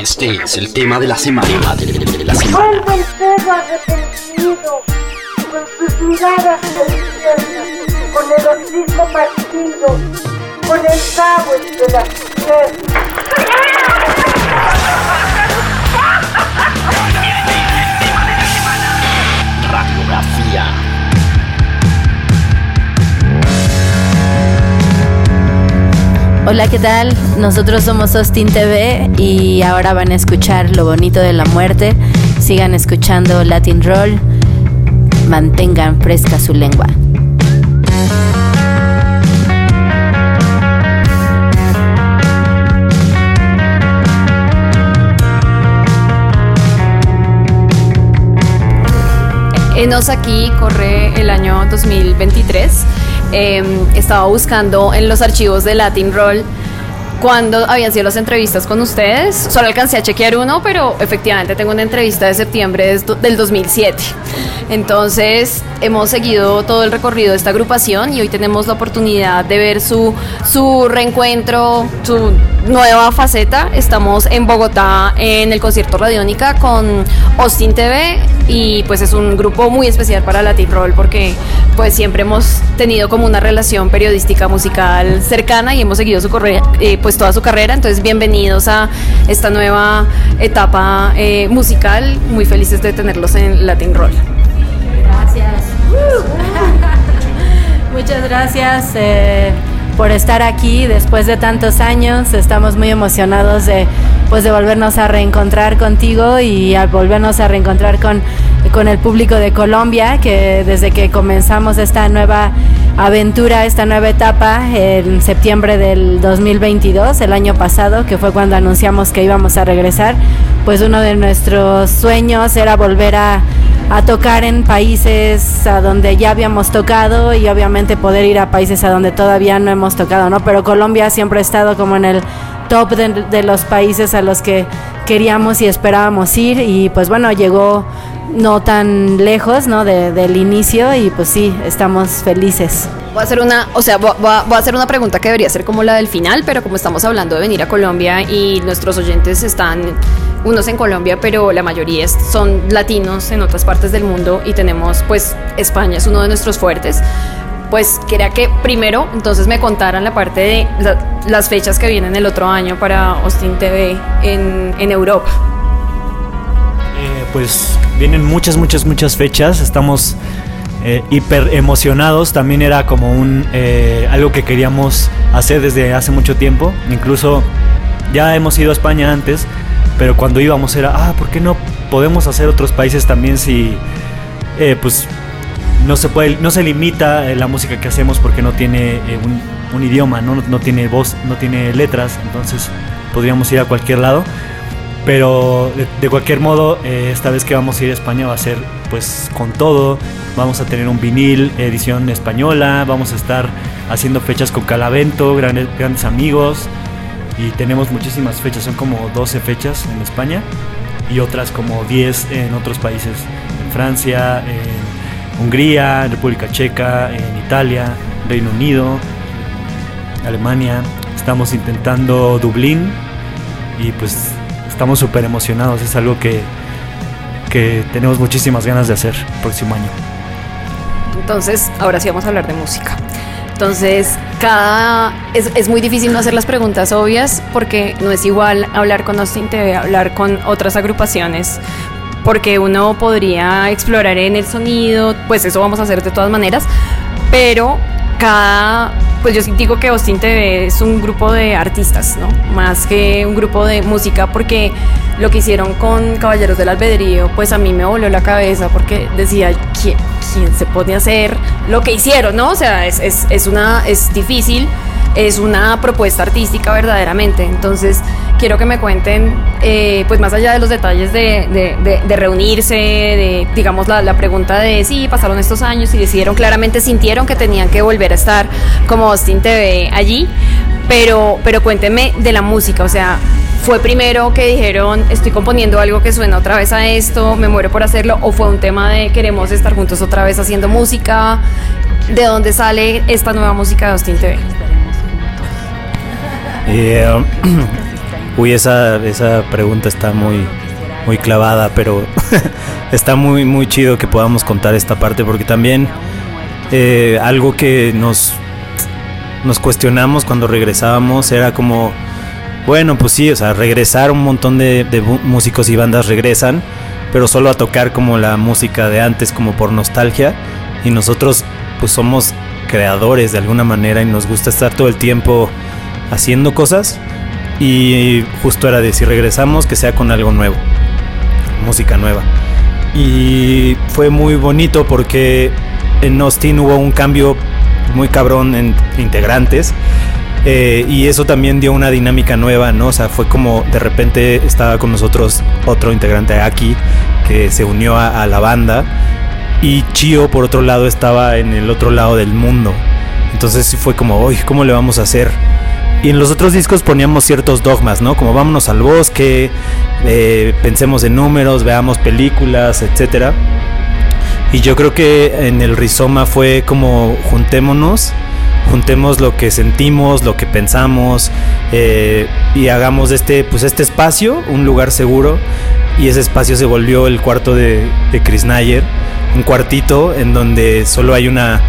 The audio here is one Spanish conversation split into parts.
Este es el tema de la semana. De semana. Vuelve el perro arrepentido, con sus miradas infierno, con el hocico partido, con el cabo entre las piernas. Hola, ¿qué tal? Nosotros somos Austin TV y ahora van a escuchar Lo Bonito de la Muerte. Sigan escuchando Latin Roll. Mantengan fresca su lengua. Enos aquí corre el año 2023 Em, estaba buscando en los archivos de Latin Roll cuando habían sido las entrevistas con ustedes. Solo alcancé a chequear uno, pero efectivamente tengo una entrevista de septiembre del 2007. Entonces hemos seguido todo el recorrido de esta agrupación y hoy tenemos la oportunidad de ver su, su reencuentro, su nueva faceta. Estamos en Bogotá en el concierto Radiónica con Austin TV y pues es un grupo muy especial para Latin Roll porque pues siempre hemos tenido como una relación periodística musical cercana y hemos seguido su eh, pues toda su carrera. Entonces bienvenidos a esta nueva etapa eh, musical. Muy felices de tenerlos en Latin Roll. Gracias. Muchas gracias. Eh, por estar aquí después de tantos años. Estamos muy emocionados de, pues, de volvernos a reencontrar contigo y a volvernos a reencontrar con, con el público de Colombia, que desde que comenzamos esta nueva aventura, esta nueva etapa, en septiembre del 2022, el año pasado, que fue cuando anunciamos que íbamos a regresar, pues uno de nuestros sueños era volver a a tocar en países a donde ya habíamos tocado y obviamente poder ir a países a donde todavía no hemos tocado, ¿no? Pero Colombia siempre ha estado como en el top de, los países a los que queríamos y esperábamos ir y pues bueno, llegó no tan lejos, ¿no? del inicio y pues sí, estamos felices. Voy a hacer una, o sea, voy a, hacer una pregunta que debería ser como la del final, pero como estamos hablando de venir a Colombia y nuestros oyentes están unos en Colombia, pero la mayoría son latinos en otras partes del mundo y tenemos, pues, España es uno de nuestros fuertes pues quería que primero entonces me contaran la parte de las fechas que vienen el otro año para Austin TV en, en Europa. Eh, pues vienen muchas, muchas, muchas fechas. Estamos eh, hiper emocionados. También era como un eh, algo que queríamos hacer desde hace mucho tiempo. Incluso ya hemos ido a España antes, pero cuando íbamos era, ah, ¿por qué no podemos hacer otros países también si, pues no se puede, no se limita eh, la música que hacemos porque no tiene eh, un, idioma, ¿no? ¿no? tiene voz, no tiene letras, entonces podríamos ir a cualquier lado. Pero de, cualquier modo, eh, esta vez que vamos a ir a España va a ser pues con todo. Vamos a tener un vinil, edición española, vamos a estar haciendo fechas con Calavento, grandes, grandes amigos. Y tenemos muchísimas fechas, son como 12 fechas en España y otras como 10 en otros países, en Francia, en Hungría, República Checa, Italia, Reino Unido, Alemania. Estamos intentando Dublín y pues estamos súper emocionados. Es algo que, que tenemos muchísimas ganas de hacer el próximo año. Entonces, ahora sí vamos a hablar de música. Entonces, cada es, es, muy difícil no hacer las preguntas obvias porque no es igual hablar con Austin TV, hablar con otras agrupaciones, porque uno podría explorar en el sonido, pues eso vamos a hacer de todas maneras, pero cada, pues yo digo que Austin TV es un grupo de artistas, ¿no? Más que un grupo de música, porque lo que hicieron con Caballeros del Albedrío, pues a mí me voló la cabeza, porque decía, ¿quién, quién se pone a hacer lo que hicieron, ¿no? O sea, es, es, es una, es difícil, es una propuesta artística verdaderamente, entonces quiero que me cuenten, eh, pues más allá de los detalles de, reunirse, de, digamos, la, pregunta de si pasaron estos años y decidieron claramente, sintieron que tenían que volver a estar como Austin TV allí, pero, pero cuéntenme de la música, o sea, ¿Fue primero que dijeron, estoy componiendo algo que suena otra vez a esto, me muero por hacerlo? ¿O fue un tema de queremos estar juntos otra vez haciendo música? ¿De dónde sale esta nueva música de Austin TV? Eh, Uy, esa, esa pregunta está muy, muy clavada, pero está muy, muy chido que podamos contar esta parte porque también eh, algo que nos, nos cuestionamos cuando regresábamos era como, bueno, pues sí, o sea, regresar un montón de, de músicos y bandas regresan, pero solo a tocar como la música de antes, como por nostalgia, y nosotros pues somos creadores de alguna manera y nos gusta estar todo el tiempo haciendo cosas y justo era de si regresamos que sea con algo nuevo, música nueva. Y fue muy bonito porque en Austin hubo un cambio muy cabrón en integrantes. Eh, y eso también dio una dinámica nueva, ¿no? O sea, fue como de repente estaba con nosotros otro integrante aquí que se unió a, la banda y Chio por otro lado estaba en el otro lado del mundo. Entonces fue como, uy, ¿cómo le vamos a hacer? Y en los otros discos poníamos ciertos dogmas, ¿no? Como vámonos al bosque, eh, pensemos en números, veamos películas, etcétera. Y yo creo que en el rizoma fue como juntémonos, juntemos lo que sentimos, lo que pensamos eh, y hagamos este, pues este espacio un lugar seguro. Y ese espacio se volvió el cuarto de Chris Nayer, un cuartito en donde solo hay una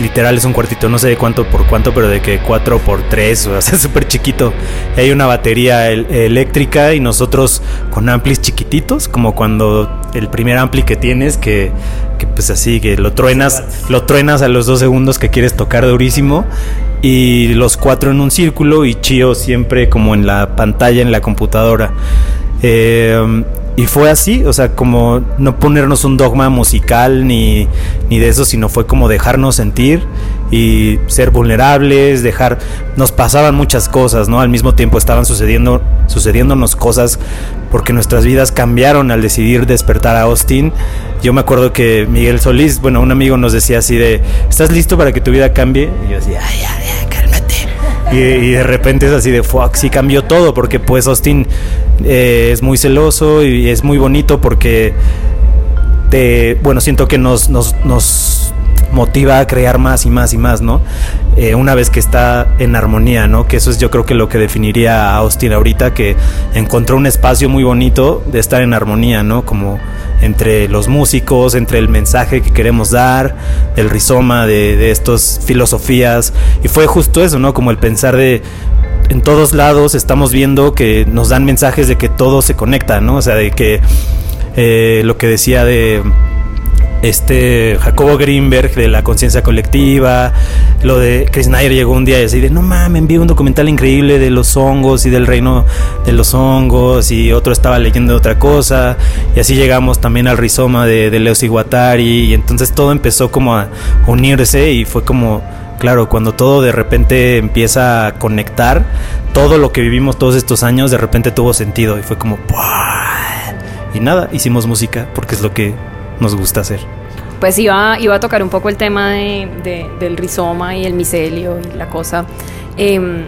literal es un cuartito, no sé de cuánto por cuánto, pero de que 4 por 3, o sea, súper chiquito. hay una batería eléctrica y nosotros con amplis chiquititos, como cuando el primer ampli que tienes, que, que pues así, que lo truenas, lo truenas a los dos segundos que quieres tocar durísimo. Y los cuatro en un círculo y Chio siempre como en la pantalla, en la computadora. Eh, y fue así, o sea, como no ponernos un dogma musical ni, ni de eso, sino fue como dejarnos sentir y ser vulnerables, dejar, nos pasaban muchas cosas, ¿no? Al mismo tiempo estaban sucediendo, sucediéndonos cosas porque nuestras vidas cambiaron al decidir despertar a Austin. Yo me acuerdo que Miguel Solís, bueno, un amigo nos decía así de, ¿estás listo para que tu vida cambie? Y yo decía, ay, ay, ay, y, de repente es así de fuck, sí cambió todo, porque pues Austin eh, es muy celoso y es muy bonito porque te, bueno, siento que nos, nos, nos motiva a crear más y más y más, ¿no? Eh, una vez que está en armonía, ¿no? Que eso es yo creo que lo que definiría a Austin ahorita, que encontró un espacio muy bonito de estar en armonía, ¿no? Como entre los músicos, entre el mensaje que queremos dar, el rizoma de, de estas filosofías. Y fue justo eso, ¿no? Como el pensar de, en todos lados estamos viendo que nos dan mensajes de que todo se conecta, ¿no? O sea, de que eh, lo que decía de este Jacobo Greenberg de la conciencia colectiva, lo de Chris Snyder llegó un día y así de no mames, vi un documental increíble de los hongos y del reino de los hongos y otro estaba leyendo otra cosa y así llegamos también al rizoma de, de Leos Iguatari y entonces todo empezó como a unirse y fue como claro, cuando todo de repente empieza a conectar, todo lo que vivimos todos estos años de repente tuvo sentido y fue como y nada, hicimos música porque es lo que nos gusta hacer. Pues iba, iba a tocar un poco el tema de, del rizoma y el micelio y la cosa. Em,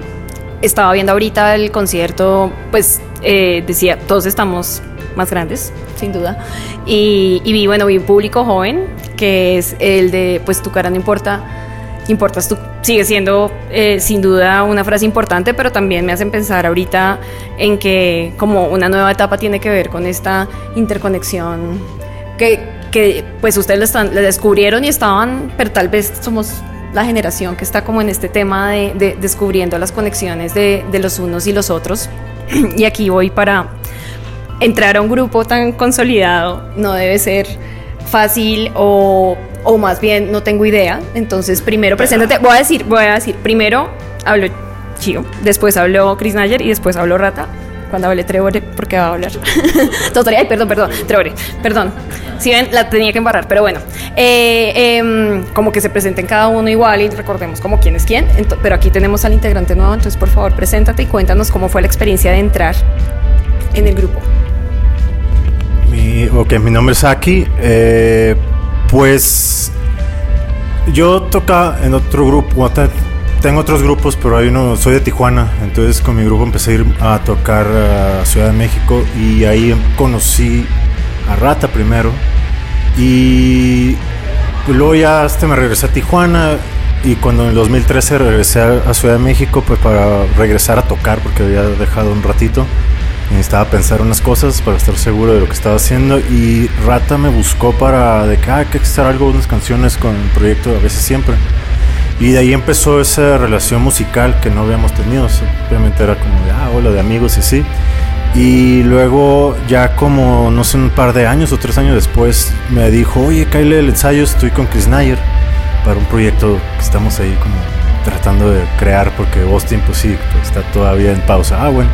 estaba viendo ahorita el concierto, pues eh, decía, todos estamos más grandes, sin duda. Y, y, vi, bueno, vi un público joven, que es el de, pues tu cara no importa, importas tú. Sigue siendo eh, sin duda una frase importante, pero también me hacen pensar ahorita en que como una nueva etapa tiene que ver con esta interconexión que que pues ustedes lo, están, descubrieron y estaban, pero tal vez somos la generación que está como en este tema de, descubriendo las conexiones de, los unos y los otros. y aquí voy para entrar a un grupo tan consolidado, no debe ser fácil o, o más bien no tengo idea. Entonces, primero preséntate. Voy a decir, voy a decir, primero hablo Chio, después hablo Chris Nayer y después hablo Rata cuando hablé Trevor, porque va a hablar. Ay, perdón, perdón, Trevor, perdón. Si ven, la tenía que embarrar, pero bueno. Eh, em, como que se presenten cada uno igual y recordemos como quién es quién. pero aquí tenemos al integrante nuevo, entonces por favor, preséntate y cuéntanos cómo fue la experiencia de entrar en el grupo. Mi, ok, mi nombre es Aki. Eh, pues yo toca en otro grupo, tengo otros grupos, pero hay uno, soy de Tijuana, entonces con mi grupo empecé a ir a tocar a Ciudad de México y ahí conocí a Rata primero y luego ya hasta me regresé a Tijuana y cuando en el 2013 regresé a, Ciudad de México, pues para regresar a tocar, porque había dejado un ratito, necesitaba pensar unas cosas para estar seguro de lo que estaba haciendo. Y Rata me buscó para de que ah, hay que hacer algo, unas canciones con el proyecto A veces siempre. Y de ahí empezó esa relación musical que no habíamos tenido. Simplemente era como de, ah, hola, de amigos y sí. Y luego, ya como, no sé, un par de años o tres años después, me dijo, oye, Kyle, el ensayo, estoy con Chris Nayer para un proyecto que estamos ahí como tratando de crear, porque Austin, pues sí, pues, está todavía en pausa. Ah, bueno.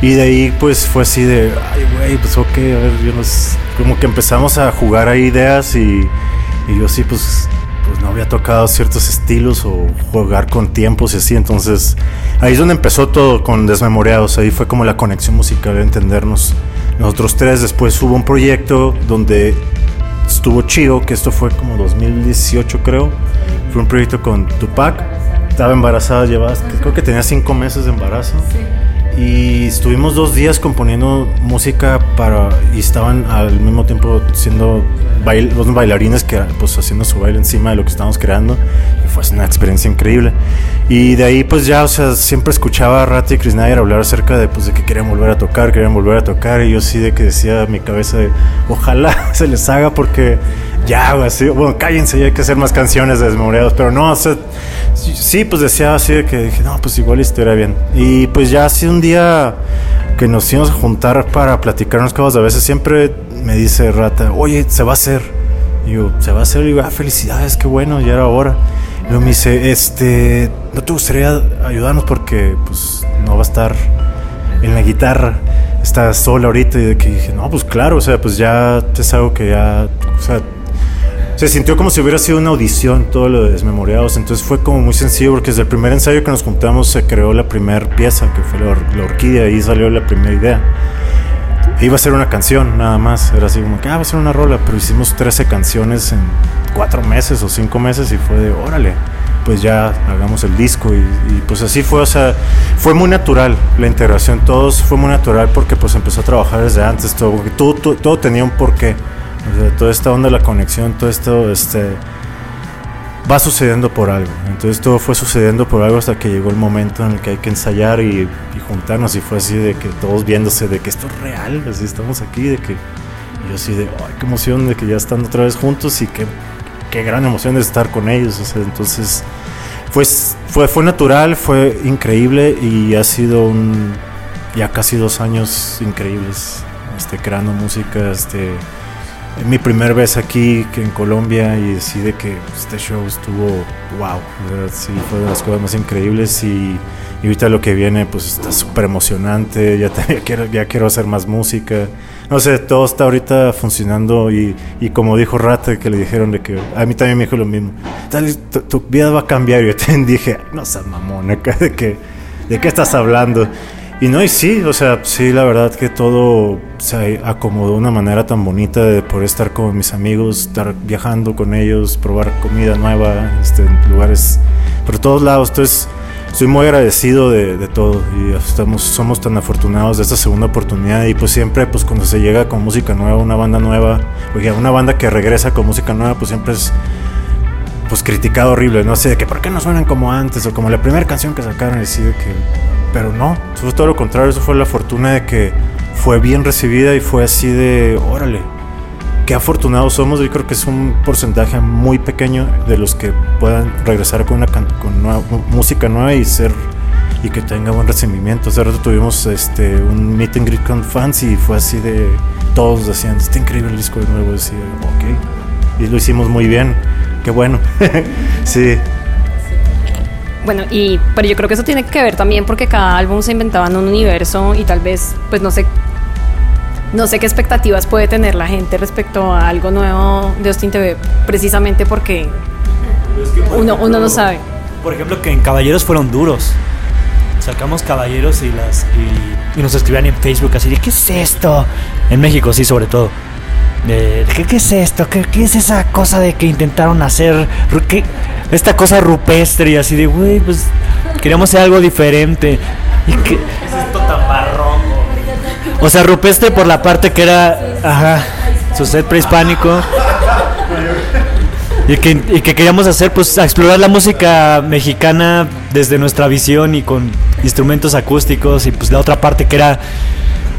Y de ahí, pues fue así de, ay, güey, pues ok, a ver, yo no sé. Como que empezamos a jugar a ideas y, y yo sí, pues pues no había tocado ciertos estilos o jugar con tiempos y así, entonces ahí es donde empezó todo con Desmemoriados, ahí fue como la conexión musical, de entendernos. Nosotros tres. Después hubo un proyecto donde estuvo chido, que esto fue como 2018 creo, fue un proyecto con Tupac, estaba embarazada, llevaba, creo que tenía cinco meses de embarazo. Y estuvimos dos días componiendo música para y estaban al mismo tiempo siendo bail, los bailarines que pues haciendo su baile encima de lo que estábamos creando y fue una experiencia increíble. Y de ahí pues ya o sea siempre escuchaba a Rat y Chris Nair hablar acerca de pues de que querían volver a tocar querían volver a tocar y yo sí de que decía en mi cabeza de ojalá se les haga porque ya así bueno cállense ya hay que hacer más canciones de desmemoriados pero no o sea sí pues decía así de que dije no pues igual estaría bien y pues ya así un día que nos íbamos a juntar para platicar unas cosas a veces siempre me dice Rata, oye, se va a hacer. Y yo, se va a hacer. Y digo, ah, felicidades, qué bueno, ya era hora. Y luego me dice, este, ¿no te gustaría ayudarnos? Porque, pues, no va a estar en la guitarra. Está sola ahorita. Y de que dije, no, pues claro, o sea, pues ya es algo que ya, o sea, se sintió como si hubiera sido una audición todo lo de Desmemoriados. Entonces fue como muy sencillo porque desde el primer ensayo que nos juntamos se creó la primera pieza, que fue la, or- la orquídea, y salió la primera idea. Iba a ser una canción nada más, era así como que, ah, va a ser una rola, pero hicimos 13 canciones en cuatro meses o cinco meses y fue de, órale, pues ya hagamos el disco y, y, pues así fue, o sea, fue muy natural la integración, todos fue muy natural porque pues empezó a trabajar desde antes, todo, todo, todo, todo tenía un porqué, o toda esta onda, la conexión, todo esto, este, va sucediendo por algo. Entonces todo fue sucediendo por algo hasta que llegó el momento en el que hay que ensayar y, juntarnos y fue así de que todos viéndose de que esto es real, así estamos aquí, de que yo así de, ay, qué emoción de que ya están otra vez juntos y qué, qué gran emoción de estar con ellos. O entonces fue, fue, fue natural, fue increíble y ha sido un, ya casi dos años increíbles este, creando música, este, mi primer vez aquí que en Colombia y decide que este show estuvo wow, sea, sí fue de las cosas más increíbles y, y ahorita lo que viene pues está súper emocionante, ya, ya quiero, ya quiero hacer más música, no sé, todo está ahorita funcionando y, y como dijo Rata que le dijeron de que a mí también me dijo lo mismo, tal, tu, tu vida va a cambiar y yo también dije, no seas mamón de que, de qué estás hablando. Y no, y sí, o sea, sí, la verdad que todo se acomodó de una manera tan bonita de poder estar con mis amigos, estar viajando con ellos, probar comida nueva, este, en lugares por todos lados. Entonces, estoy muy agradecido de, todo y estamos, somos tan afortunados de esta segunda oportunidad y pues siempre, pues cuando se llega con música nueva, una banda nueva, oiga, una banda que regresa con música nueva, pues siempre es pues criticado horrible, no sé, de que por qué no suenan como antes o como la primera canción que sacaron y así de que pero no, fue todo lo contrario, eso fue la fortuna de que fue bien recibida y fue así de, órale, qué afortunados somos, yo creo que es un porcentaje muy pequeño de los que puedan regresar con una con nueva- música nueva y ser y que tenga buen recibimiento. Hace rato tuvimos este un meet and greet con fans y fue así de todos decían, está increíble el disco de nuevo, decía, ok, y lo hicimos muy bien, qué bueno, sí. Bueno, y pero yo creo que eso tiene que ver también porque cada álbum se inventaba en un universo y tal vez, pues no sé, no sé qué expectativas puede tener la gente respecto a algo nuevo de Austin TV, precisamente porque uno, uno no sabe. Por ejemplo, que en Caballeros fueron duros. Sacamos Caballeros y las y, y nos escribían en Facebook así de ¿qué es esto? En México sí, sobre todo. ¿Qué, qué es esto? ¿Qué, qué es esa cosa de que intentaron hacer? Esta cosa rupestre y así de, güey, pues queríamos hacer algo diferente. ¿Y qué es esto tan barroco? O sea, rupestre por la parte que era, ajá, su set prehispánico. y que, y que queríamos hacer, pues, explorar la música mexicana desde nuestra visión y con instrumentos acústicos y pues la otra parte que era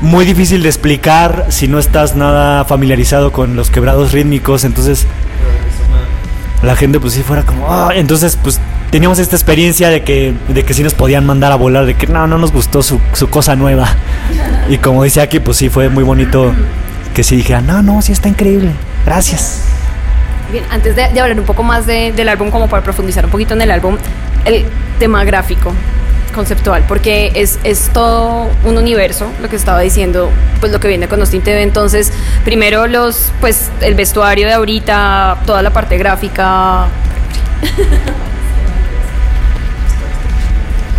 muy difícil de explicar si no estás nada familiarizado con los quebrados rítmicos, entonces la gente pues sí fuera como, "Ah", entonces pues teníamos esta experiencia de que, de que sí nos podían mandar a volar, de que no, no nos gustó su, su cosa nueva. Y como dice aquí, pues sí fue muy bonito que sí dijeran, no, no, sí está increíble, gracias. Bien, antes de, de hablar un poco más de- del álbum, como para profundizar un poquito en el álbum, el tema gráfico, conceptual, porque es, es todo un universo, lo que estaba diciendo, pues lo que viene con Austin TV. Entonces, primero los, pues el vestuario de ahorita, toda la parte gráfica.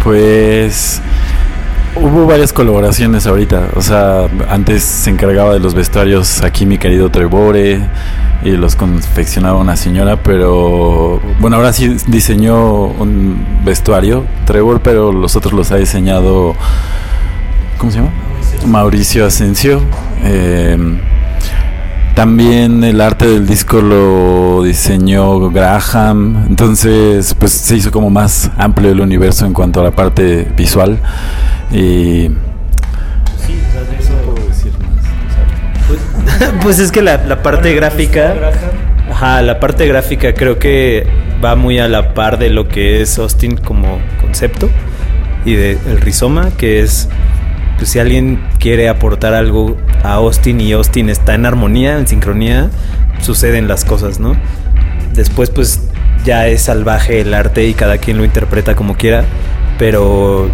Pues hubo varias colaboraciones ahorita. O sea, antes se encargaba de los vestuarios aquí mi querido Trebore y los confeccionaba una señora, pero bueno, ahora sí diseñó un vestuario Trevor, pero los otros los ha diseñado ¿cómo se llama? Mauricio Asensio. Eh, también el arte del disco lo diseñó Graham, entonces pues se hizo como más amplio el universo en cuanto a la parte visual y Pues es que la, la parte gráfica. Ajá, la parte gráfica creo que va muy a la par de lo que es Austin como concepto y de el rizoma, que es pues si alguien quiere aportar algo a Austin y Austin está en armonía, en sincronía, suceden las cosas, ¿no? Después pues ya es salvaje el arte y cada quien lo interpreta como quiera, pero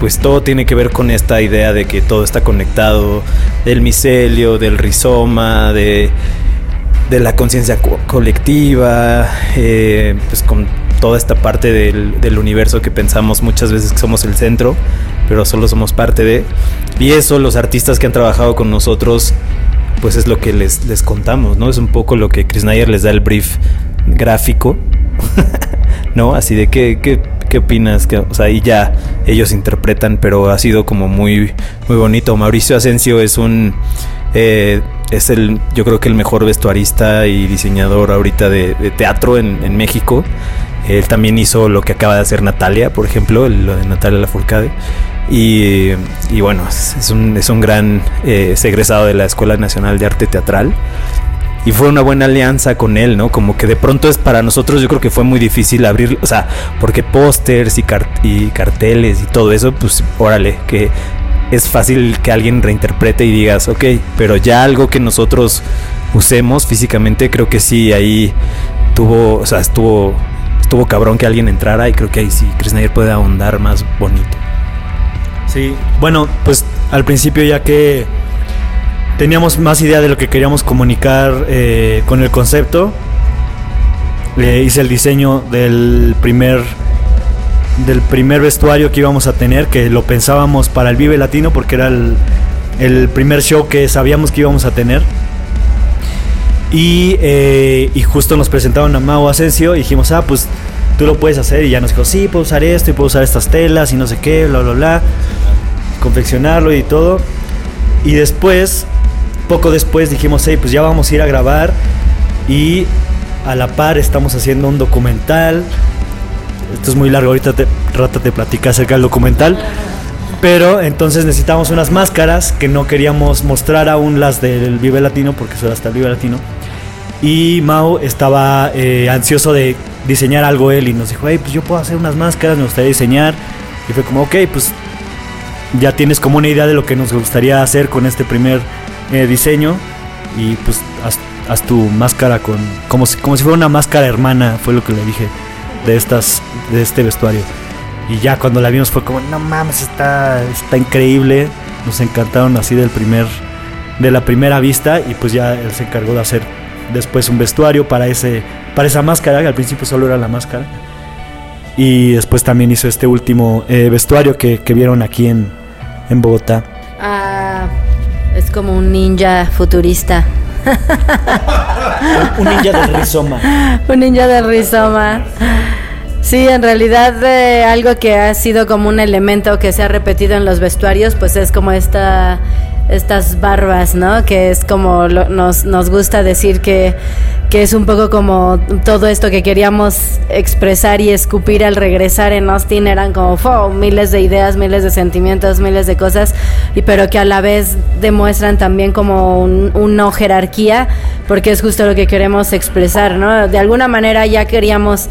pues todo tiene que ver con esta idea de que todo está conectado, del micelio, del rizoma, de, de la conciencia co- colectiva, eh, pues con toda esta parte del, del universo que pensamos muchas veces que somos el centro, pero solo somos parte de. Y eso los artistas que han trabajado con nosotros, pues es lo que les, les contamos, ¿no? Es un poco lo que Chris Nayer les da el brief gráfico, ¿no? Así de qué, qué, qué opinas, que, ahí ya ellos interpretan, pero ha sido como muy, muy bonito. Mauricio Asensio es un, eh, es el, yo creo que el mejor vestuarista y diseñador ahorita de, teatro en, México. Él también hizo lo que acaba de hacer Natalia, por ejemplo, lo de Natalia Lafourcade. Y, y bueno, es, un, es un gran eh, es egresado de la Escuela Nacional de Arte Teatral. Y fue una buena alianza con él, ¿no? Como que de pronto es para nosotros, yo creo que fue muy difícil abrir, o sea, porque pósters y, y carteles y todo eso, pues órale, que es fácil que alguien reinterprete y digas, ok, pero ya algo que nosotros usemos físicamente, creo que sí, ahí tuvo, o sea, estuvo, estuvo cabrón que alguien entrara y creo que ahí sí, Chris puede ahondar más bonito. Sí, bueno, pues al principio ya que teníamos más idea de lo que queríamos comunicar eh, con el concepto, le hice el diseño del primer del primer vestuario que íbamos a tener, que lo pensábamos para el Vive Latino porque era el, el primer show que sabíamos que íbamos a tener. Y, eh, y justo nos presentaron a Mau Asensio y dijimos, ah, pues tú lo puedes hacer. Y ya nos dijo, sí, puedo usar esto y puedo usar estas telas y no sé qué, bla, bla, bla. Confeccionarlo y todo. Y después, poco después dijimos, hey, pues ya vamos a ir a grabar. Y a la par estamos haciendo un documental. Esto es muy largo, ahorita te, Rata te platica acerca del documental. Pero entonces necesitamos unas máscaras que no queríamos mostrar aún las del Vive Latino, porque era hasta el Vive Latino. Y Mau estaba eh, ansioso de diseñar algo él y nos dijo, hey, pues yo puedo hacer unas máscaras, me gustaría diseñar. Y fue como, ok, pues ya tienes como una idea de lo que nos gustaría hacer con este primer eh, diseño. Y pues haz, haz tu máscara con, como si, como si fuera una máscara hermana, fue lo que le dije de, estas, de este vestuario. Y ya cuando la vimos fue como, no mames, está, está increíble. Nos encantaron así del primer, de la primera vista. Y pues ya él se encargó de hacer después un vestuario para, ese, para esa máscara, que al principio solo era la máscara. Y después también hizo este último eh, vestuario que, que vieron aquí en, en Bogotá. Ah, es como un ninja futurista. Un ninja del rizoma. un ninja del rizoma. Sí, en realidad eh, algo que ha sido como un elemento que se ha repetido en los vestuarios, pues es como esta estas barbas, ¿no? Que es como lo- nos, nos gusta decir que, que es un poco como todo esto que queríamos expresar y escupir al regresar en Austin eran como miles de ideas, miles de sentimientos, miles de cosas, y pero que a la vez demuestran también como un, un no jerarquía, porque es justo lo que queremos expresar, ¿no? De alguna manera ya queríamos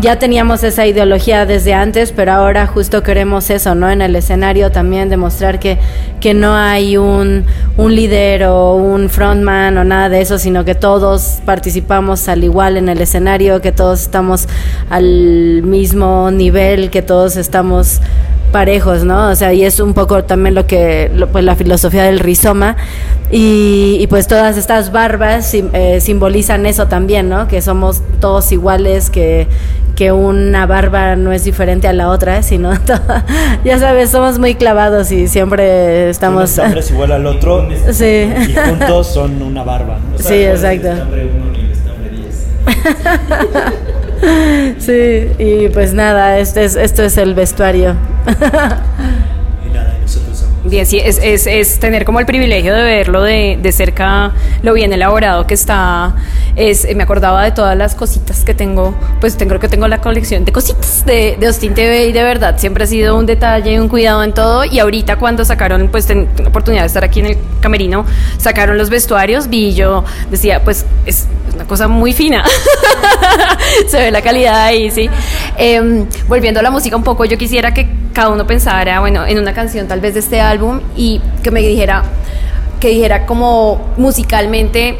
ya teníamos esa ideología desde antes, pero ahora justo queremos eso, ¿no? En el escenario también demostrar que, que no hay un, un líder o un frontman o nada de eso, sino que todos participamos al igual en el escenario, que todos estamos al mismo nivel, que todos estamos parejos, ¿no? O sea, y es un poco también lo que, lo- pues la filosofía del rizoma. Y, y pues todas estas barbas sim- eh, simbolizan eso también, ¿no? Que somos todos iguales, que, que una barba no es diferente a la otra, sino ya sabes, somos muy clavados y siempre estamos... Un estambre es igual al otro Sí. y juntos son una barba. ¿no? Sí, exacto. Sí, y pues nada, este es, esto es el vestuario. Bien, sí, es, es, es tener como el privilegio de verlo de, de cerca, lo bien elaborado que está. Es, me acordaba de todas las cositas que tengo, pues tengo que tengo la colección de cositas de, de Austin TV y de verdad siempre ha sido un detalle, un cuidado en todo. Y ahorita cuando sacaron, pues ten- la oportunidad de estar aquí en el camerino, sacaron los vestuarios, vi y yo decía, pues es una cosa muy fina. Se ve la calidad ahí, sí. Em, volviendo a la música un poco, yo quisiera que cada uno pensara, bueno, en una canción tal vez de este álbum y que me dijera, que dijera como musicalmente,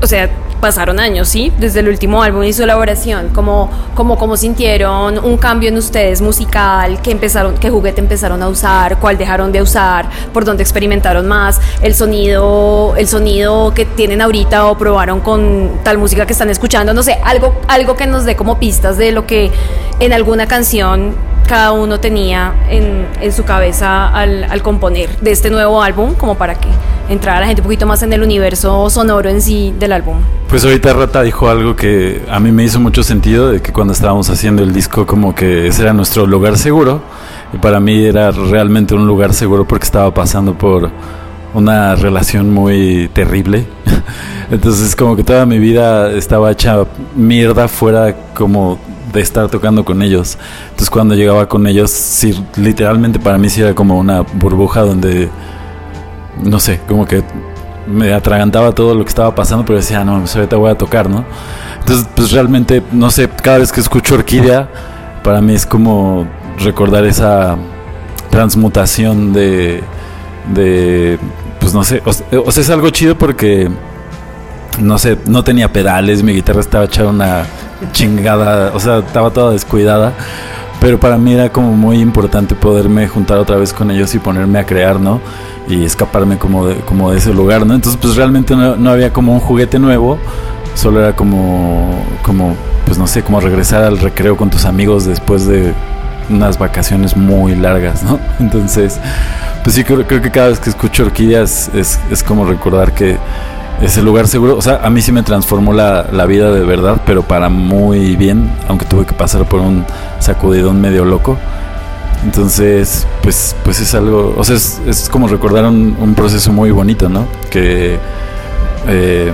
o sea, pasaron años, ¿sí? Desde el último álbum y su elaboración, como, como, como sintieron un cambio en ustedes musical, qué empezaron, qué juguete empezaron a usar, cuál dejaron de usar, por dónde experimentaron más, el sonido, el sonido que tienen ahorita o probaron con tal música que están escuchando, no sé, algo, algo que nos dé como pistas de lo que en alguna canción cada uno tenía en, en su cabeza al, al componer de este nuevo álbum, como para que entrara la gente un poquito más en el universo sonoro en sí del álbum. Pues ahorita Rata dijo algo que a mí me hizo mucho sentido, de que cuando estábamos haciendo el disco como que ese era nuestro lugar seguro. Y para mí era realmente un lugar seguro porque estaba pasando por una relación muy terrible. Entonces como que toda mi vida estaba hecha mierda fuera como de estar tocando con ellos. Entonces cuando llegaba con ellos, sí, literalmente para mí sí era como una burbuja donde, no sé, como que me atragantaba todo lo que estaba pasando, pero decía, no, pues ahorita voy a tocar, ¿no? Entonces, pues realmente, no sé, cada vez que escucho Orquídea, para mí es como recordar esa transmutación de, de pues no sé, o, se- o sea, es algo chido porque, no sé, no tenía pedales, mi guitarra estaba hecha una chingada, o sea, estaba toda descuidada. Pero para mí era como muy importante poderme juntar otra vez con ellos y ponerme a crear, ¿no? Y escaparme como de, como de ese lugar, ¿no? Entonces, pues realmente no, no había como un juguete nuevo, solo era como, como, pues no sé, como regresar al recreo con tus amigos después de unas vacaciones muy largas, ¿no? Entonces, pues sí, creo, que cada vez que escucho Orquídeas es, es como recordar que ese lugar seguro, o sea, a mí sí me transformó la, la vida de verdad, pero para muy bien, aunque tuve que pasar por un sacudidón medio loco. Entonces, pues, pues es algo, o sea, es, es como recordar un, un proceso muy bonito, ¿no? Que eh,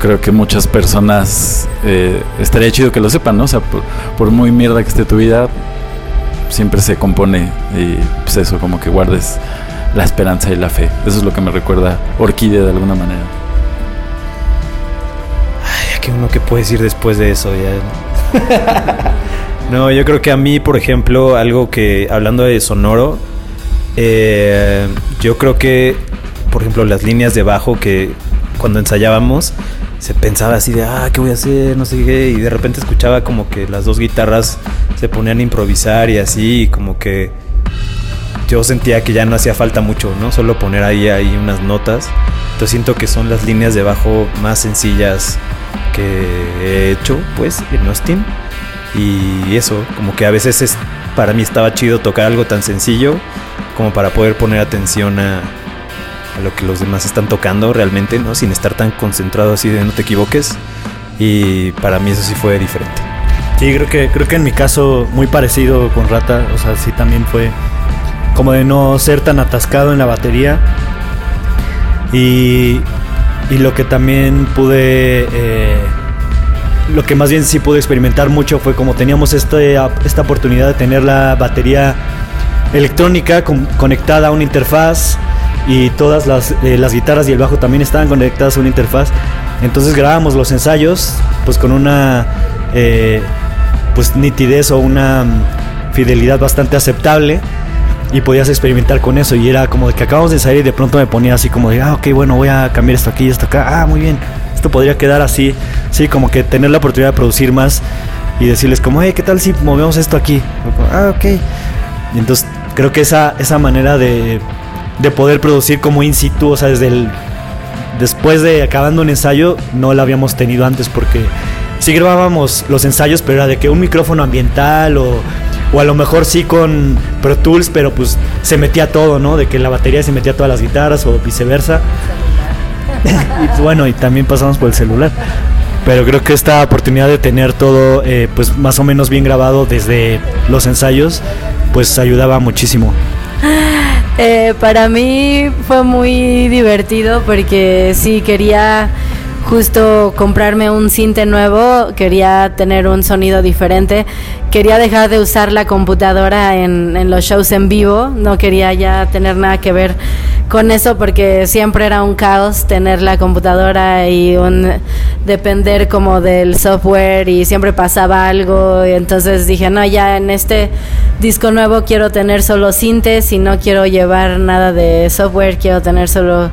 creo que muchas personas eh, estaría chido que lo sepan, ¿no? O sea, por, por muy mierda que esté tu vida, siempre se compone y pues eso, como que guardes la esperanza y la fe. Eso es lo que me recuerda Orquídea de alguna manera. Ay, ¿qué uno que puede decir después de eso? Ya. no, yo creo que a mí, por ejemplo, algo que, hablando de sonoro, eh, yo creo que, por ejemplo, las líneas de bajo que cuando ensayábamos, se pensaba así de, ah, ¿qué voy a hacer? No sé qué. Y de repente escuchaba como que las dos guitarras se ponían a improvisar y así, como que yo sentía que ya no hacía falta mucho, ¿no? Solo poner ahí, ahí unas notas. Entonces siento que son las líneas de bajo más sencillas que he hecho, pues, en Austin. Y eso, como que a veces es, para mí estaba chido tocar algo tan sencillo como para poder poner atención a, a lo que los demás están tocando realmente, ¿no? Sin estar tan concentrado así de no te equivoques. Y para mí eso sí fue diferente. Sí, creo que, creo que en mi caso muy parecido con Rata, o sea, sí también fue como de no ser tan atascado en la batería. Y, y lo que también pude, eh, lo que más bien sí pude experimentar mucho fue como teníamos este, esta oportunidad de tener la batería electrónica con- conectada a una interfaz y todas las, eh, las guitarras y el bajo también estaban conectadas a una interfaz. Entonces grabábamos los ensayos pues con una eh, pues nitidez o una mm, fidelidad bastante aceptable y podías experimentar con eso. Y era como de que acabamos de salir y de pronto me ponía así como de ah ok bueno voy a cambiar esto aquí y esto acá. Ah muy bien. Esto podría quedar así sí como que tener la oportunidad de producir más y decirles como hey qué tal si movemos esto aquí ah ok entonces creo que esa esa manera de de poder producir como in situ o sea desde el después de acabando un ensayo no la habíamos tenido antes porque sí grabábamos los ensayos, pero era de que un micrófono ambiental o, o a lo mejor sí con Pro Tools, pero pues se metía todo, ¿no? De que la batería se metía todas las guitarras o viceversa. y pues, bueno, y también pasamos por el celular. Pero creo que esta oportunidad de tener todo eh, pues más o menos bien grabado desde los ensayos, pues ayudaba muchísimo. Eh, para mí fue muy divertido porque sí quería justo comprarme un cinte nuevo, quería tener un sonido diferente, quería dejar de usar la computadora en, los shows en vivo, no quería ya tener nada que ver con eso porque siempre era un caos tener la computadora y un depender como del software y siempre pasaba algo. Y entonces dije no ya en este disco nuevo quiero tener solo sintes y no quiero llevar nada de software. Quiero tener solo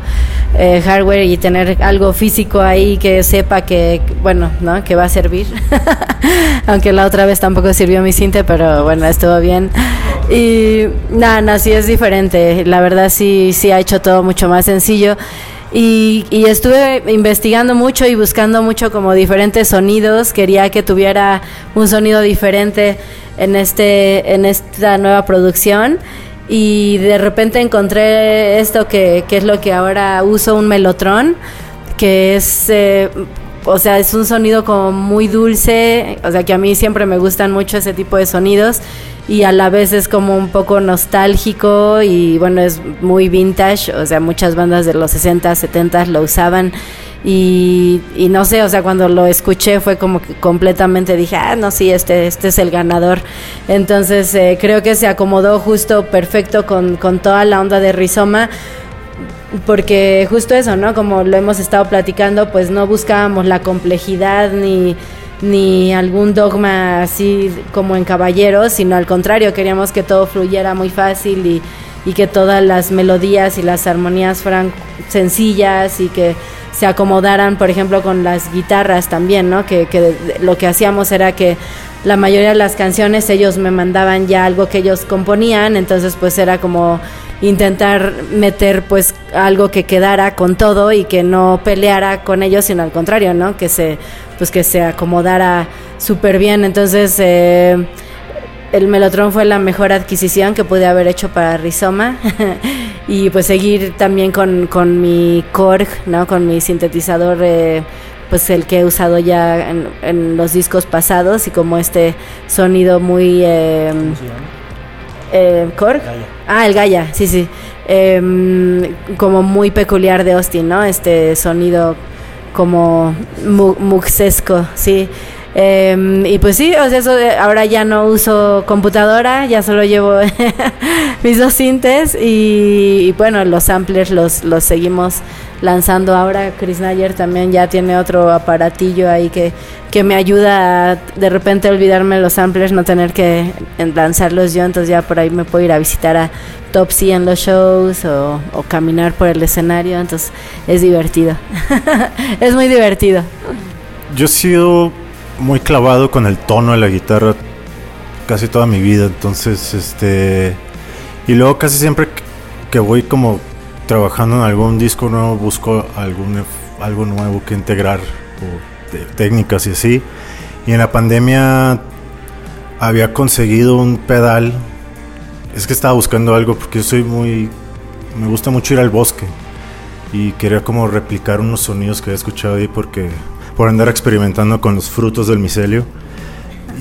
eh, hardware y tener algo físico ahí que sepa que bueno no que va a servir aunque la otra vez tampoco sirvió mi cinte pero bueno estuvo bien y nada, no, sí es diferente. La verdad sí, sí ha hecho todo mucho más sencillo. Y, y estuve investigando mucho y buscando mucho como diferentes sonidos. Quería que tuviera un sonido diferente en este, en esta nueva producción. Y de repente encontré esto que, que es lo que ahora uso, un melotron, que es eh, o sea, es un sonido como muy dulce, o sea, que a mí siempre me gustan mucho ese tipo de sonidos y a la vez es como un poco nostálgico y bueno, es muy vintage, o sea, muchas bandas de los 60, 70 lo usaban y, no sé, o sea, cuando lo escuché fue como que completamente dije, ah, no, sí, este, este es el ganador. Entonces eh, creo que se acomodó justo perfecto con, con toda la onda de Rizoma porque justo eso, ¿no? Como lo hemos estado platicando, pues no buscábamos la complejidad ni, ni algún dogma así como en caballeros, sino al contrario, queríamos que todo fluyera muy fácil y, y que todas las melodías y las armonías fueran sencillas y que se acomodaran, por ejemplo, con las guitarras también, ¿no? Que, que lo que hacíamos era que la mayoría de las canciones ellos me mandaban ya algo que ellos componían, entonces pues era como intentar meter pues algo que quedara con todo y que no peleara con ellos, sino al contrario, ¿no? Que se pues que se acomodara súper bien. Entonces eh, el Melotron fue la mejor adquisición que pude haber hecho para Rizoma y pues seguir también con, con mi Korg, ¿no? Con mi sintetizador eh, pues el que he usado ya en, los discos pasados y como este sonido muy eh, eh, Korg. Gaia. Ah, el Gaia, sí, sí. Eh, como muy peculiar de Austin, ¿no? Este sonido como mu muxesco, sí. Eh, y pues sí, o sea, eso, ahora ya no uso computadora, ya solo llevo mis dos sintes y, y, bueno, los samplers los, los seguimos lanzando ahora. Chris Nayer también ya tiene otro aparatillo ahí que, que me ayuda a de repente olvidarme los samplers, no tener que lanzarlos yo, entonces ya por ahí me puedo ir a visitar a Topsy en los shows o, o caminar por el escenario, entonces es divertido. es muy divertido. Yo he sido muy clavado con el tono de la guitarra casi toda mi vida, entonces este y luego casi siempre que voy como trabajando en algún disco nuevo busco algún algo nuevo que integrar o técnicas y así. Y en la pandemia había conseguido un pedal. Es que estaba buscando algo porque yo soy muy me gusta mucho ir al bosque y quería como replicar unos sonidos que había escuchado ahí porque por andar experimentando con los frutos del micelio.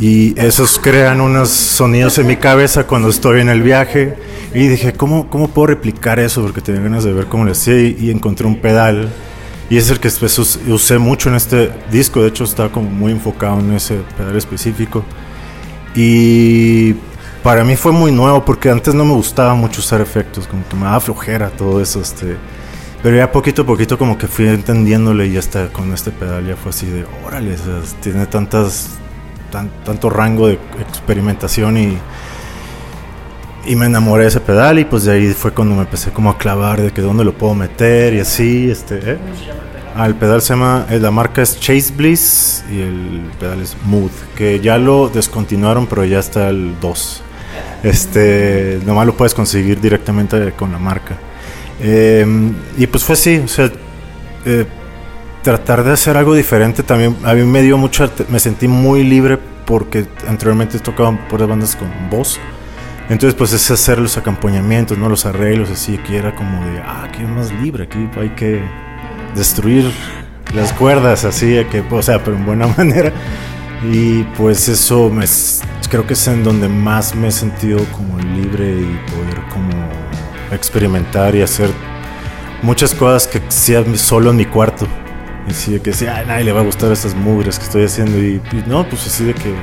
Y esos crean unos sonidos en mi cabeza cuando estoy en el viaje. Y dije, ¿cómo, cómo puedo replicar eso? Porque tenía ganas de ver cómo lo hacía y, y encontré un pedal. Y es el que después us- usé mucho en este disco. De hecho, estaba como muy enfocado en ese pedal específico. Y para mí fue muy nuevo porque antes no me gustaba mucho usar efectos, como que me daba flojera todo eso. Este, pero ya poquito a poquito como que fui entendiéndole y hasta con este pedal ya fue así de, órale, o sea, tiene tantas, tan- tanto rango de experimentación y, y me enamoré de ese pedal y pues de ahí fue cuando me empecé como a clavar de que dónde lo puedo meter y así, este, ¿eh? Ah, el pedal se llama, eh, la marca es Chase Bliss y el pedal es Mood, que ya lo descontinuaron, pero ya está el 2. Este, nomás lo puedes conseguir directamente con la marca. Eh, y pues fue así, o sea, eh, tratar de hacer algo diferente también, a mí me dio mucha, me sentí muy libre porque anteriormente tocaba por bandas con voz. Entonces, pues es hacer los acompañamientos, ¿no? Los arreglos, así, que era como de, ah, aquí es más libre, aquí hay que destruir las cuerdas, así, que, o sea, pero en buena manera. Y pues eso me, creo que es en donde más me he sentido como libre y como experimentar y hacer muchas cosas que hacía solo en mi cuarto. Y así de que sí, a nadie le va a gustar estas mugres que estoy haciendo. Y, y no, pues así de que,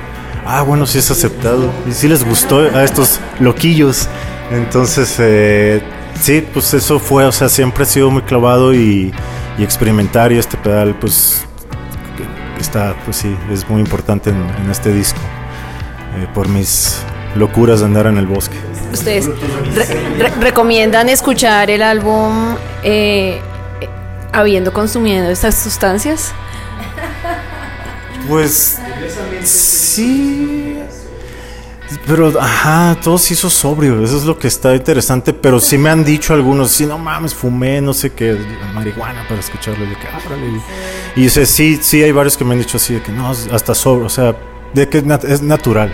ah, bueno, sí es aceptado. Y sí les gustó a estos loquillos. Entonces, eh, sí, pues eso fue, o sea, siempre he sido muy clavado y, experimentar. Y este pedal, pues, está, pues sí, es muy importante en, en este disco. eh, por mis locuras de andar en el bosque. ¿Ustedes re- re- recomiendan escuchar el álbum eh, habiendo consumido estas sustancias? Pues sí. Pero, ajá, todo se hizo sobrio. Eso es lo que está interesante. Pero sí me han dicho algunos, sí, no mames, fumé, no sé qué, marihuana para escucharlo. Y que, "Ah, órale". Y sea, sí, sí, hay varios que me han dicho así, de que no, hasta sobrio. O sea, de que es natural.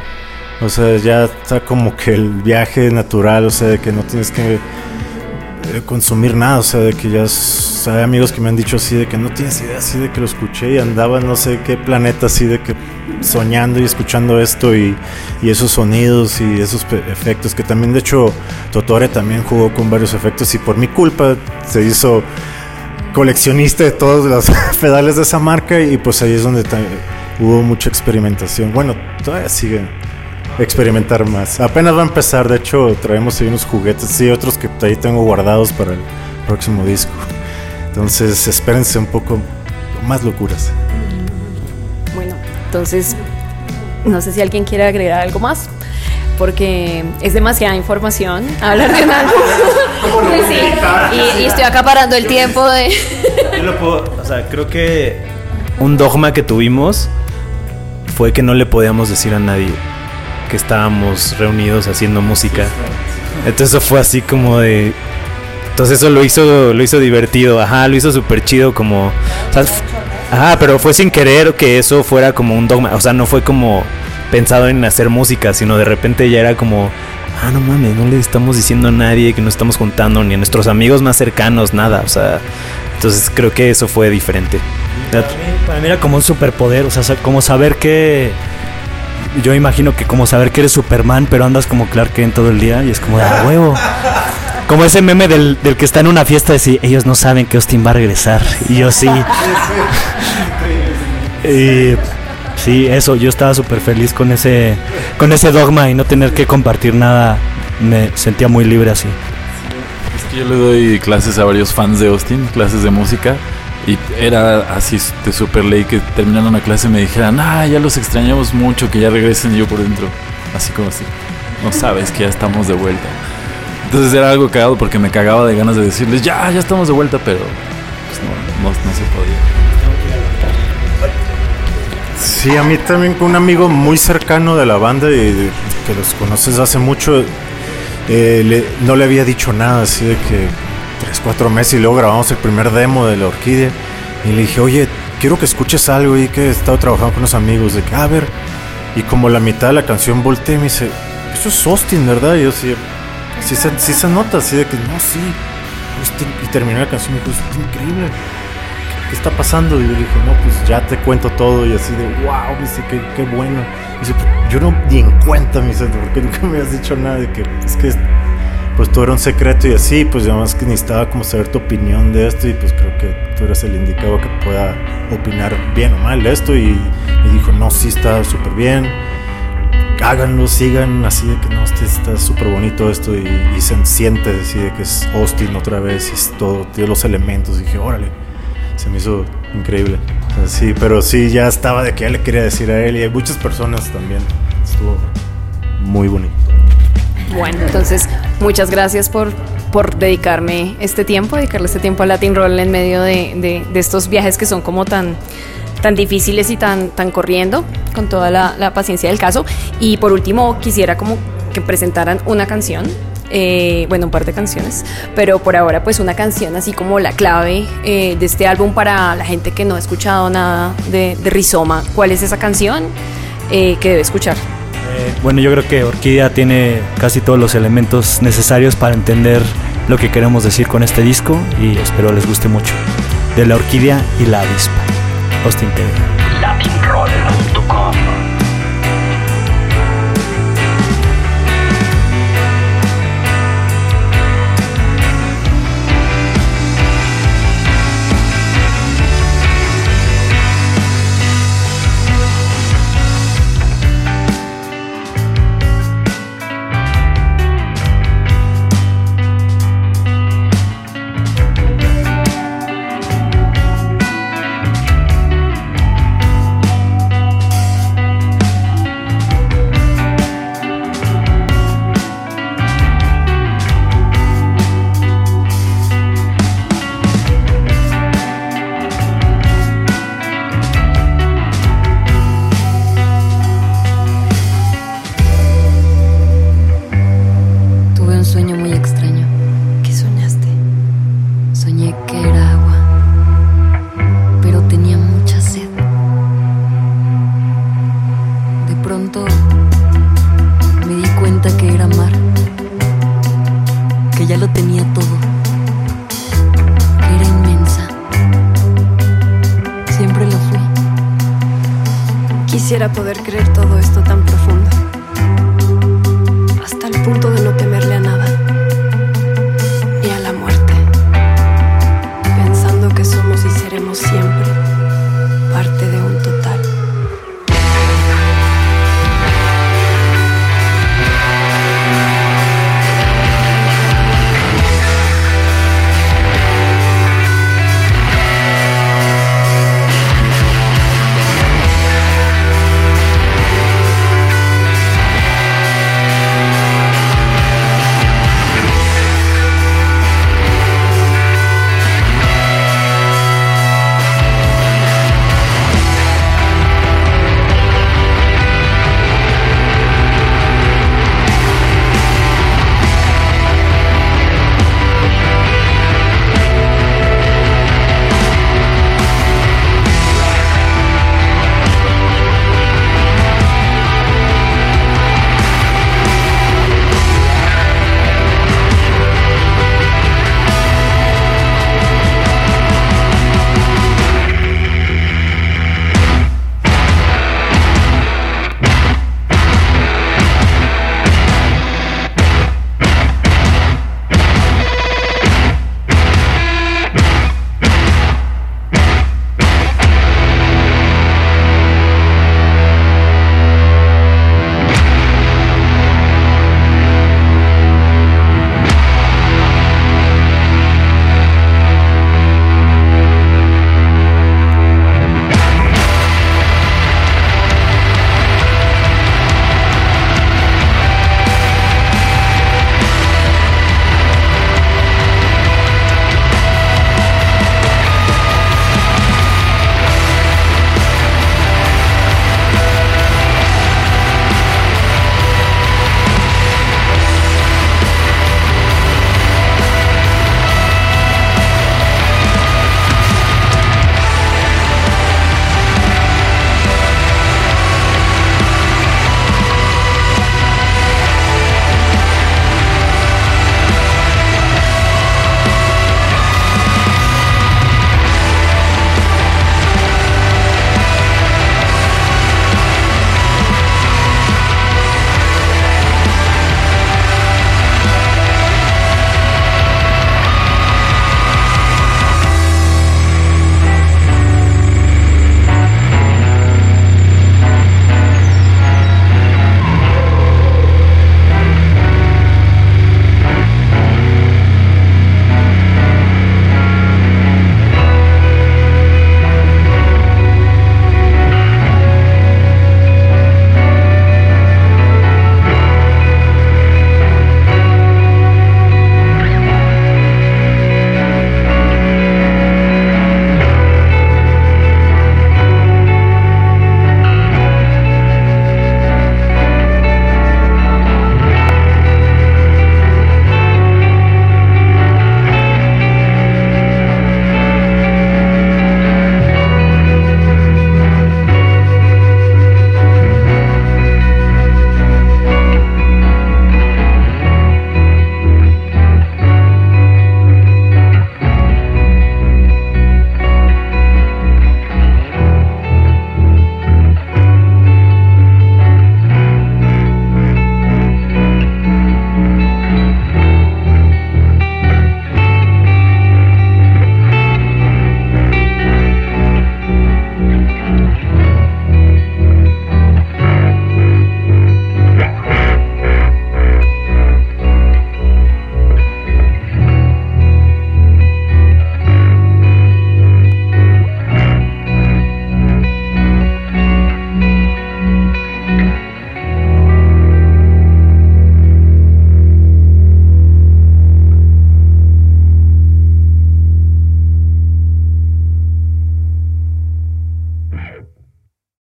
O sea, ya está como que el viaje natural, o sea, de que no tienes que eh, consumir nada, o sea, de que ya s- hay amigos que me han dicho así, de que no tienes idea, así de que lo escuché y andaba no sé qué planeta, así de que soñando y escuchando esto y, y esos sonidos y esos efectos, que también de hecho Totore también jugó con varios efectos y por mi culpa se hizo coleccionista de todos los pedales de esa marca y pues ahí es donde hubo mucha experimentación. Bueno, todavía sigue experimentar más. Apenas va a empezar, de hecho traemos ahí unos juguetes y otros que ahí tengo guardados para el próximo disco. Entonces espérense un poco más locuras. Bueno, entonces no sé si alguien quiere agregar algo más. Porque es demasiada información hablar de un álbum. Sí, y, y estoy acaparando el tiempo de. Yo lo puedo, o sea, creo que un dogma que tuvimos fue que no le podíamos decir a nadie que estábamos reunidos haciendo música. Entonces eso fue así como de entonces eso lo hizo lo hizo divertido, ajá, lo hizo súper chido como o sea, ajá, pero fue sin querer que eso fuera como un dogma, o sea, no fue como pensado en hacer música, sino de repente ya era como Ah, no mames, no le estamos diciendo a nadie que no estamos juntando, ni a nuestros amigos más cercanos, nada. O sea, entonces creo que eso fue diferente. Para mí, para mí era como un superpoder, o sea, como saber que. Yo imagino que como saber que eres Superman, pero andas como Clark Kent todo el día y es como de "A huevo. Como ese meme del, del que está en una fiesta de si ellos no saben que Austin va a regresar y yo sí. y sí, eso, yo estaba súper feliz con ese, con ese dogma y no tener que compartir nada. Me sentía muy libre así. Es que yo le doy clases a varios fans de Austin, clases de música. Y era así de super ley que terminando una clase me dijeran, ah, ya los extrañamos mucho, que ya regresen yo por dentro. Así como así. No sabes que ya estamos de vuelta. Entonces era algo cagado porque me cagaba de ganas de decirles, ya, ya estamos de vuelta, pero pues no, no, se podía. Sí, a mí también con un amigo muy cercano de la banda y que los conoces hace mucho, eh, no le había dicho nada, así de que tres, cuatro meses y luego grabamos el primer demo de la orquídea y le dije, oye, quiero que escuches algo y que he estado trabajando con unos amigos, de que, "Ah, a ver, y como la mitad de la canción volteé y me dice, eso es Austin, ¿verdad? Y yo sí, sí se, sí se nota, así de que, no, sí, Austin", y terminé la canción y me dijo, "Es increíble. ¿qué está pasando? Y yo le dije, no, pues ya te cuento todo. Y así de, wow, me dice, qué, qué bueno. Y dice, yo no ni en cuenta, me dice, porque nunca me has dicho nada de que es que pues todo era un secreto y así, pues además que necesitaba como saber tu opinión de esto y pues creo que tú eres el indicado que pueda opinar bien o mal esto y dijo, no, sí está súper bien, háganlo, sigan así de que no, este está súper bonito esto y, se siente así de que es Austin otra vez y es todo, tiene los elementos dije, órale, se me hizo increíble. O pero sí, ya estaba de que ya le quería decir a él y hay muchas personas también, estuvo muy bonito. Bueno, entonces muchas gracias por, por dedicarme este tiempo, dedicarle este tiempo a Latin Roll en medio de, de- de estos viajes que son como tan, tan difíciles y tan, tan corriendo, con toda la, la paciencia del caso. Y por último, quisiera como que presentaran una canción. eh, bueno, un par de canciones, pero por ahora pues una canción así como la clave eh, de este álbum para la gente que no ha escuchado nada de, de Rizoma. ¿Cuál es esa canción eh, que debe escuchar? Eh, bueno, yo creo que Orquídea tiene casi todos los elementos necesarios para entender lo que queremos decir con este disco y espero les guste mucho. De la orquídea y la avispa. Austin.